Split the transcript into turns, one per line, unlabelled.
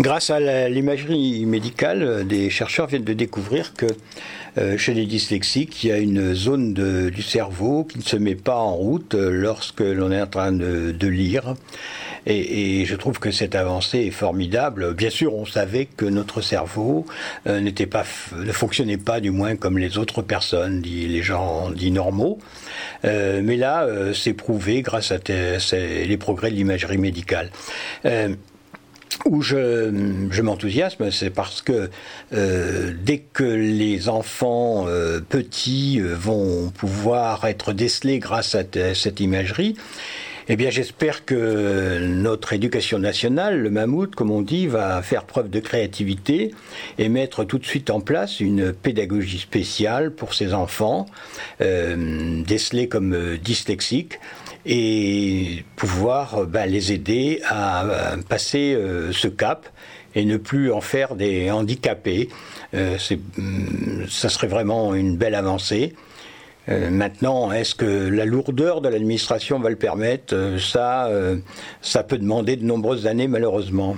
Grâce à l'imagerie médicale, des chercheurs viennent de découvrir que euh, chez les dyslexiques, il y a une zone du cerveau qui ne se met pas en route lorsque l'on est en train de, lire. Et, je trouve que cette avancée est formidable. Bien sûr, on savait que notre cerveau euh, n'était pas, ne fonctionnait pas, du moins comme les autres personnes, les gens dits normaux. Euh, mais là, c'est prouvé grâce à les progrès de l'imagerie médicale où je, m'enthousiasme, c'est parce que euh, dès que les enfants euh, petits euh, vont pouvoir être décelés grâce à cette imagerie, eh bien, j'espère que notre éducation nationale, le mammouth, comme on dit, va faire preuve de créativité et mettre tout de suite en place une pédagogie spéciale pour ces enfants, décelés comme dyslexiques, et pouvoir ben, les aider à, passer euh, ce cap et ne plus en faire des handicapés. Euh, mm, ça serait vraiment une belle avancée. Euh, maintenant, est-ce que la lourdeur de l'administration va le permettre? Ça, ça peut demander de nombreuses années, malheureusement.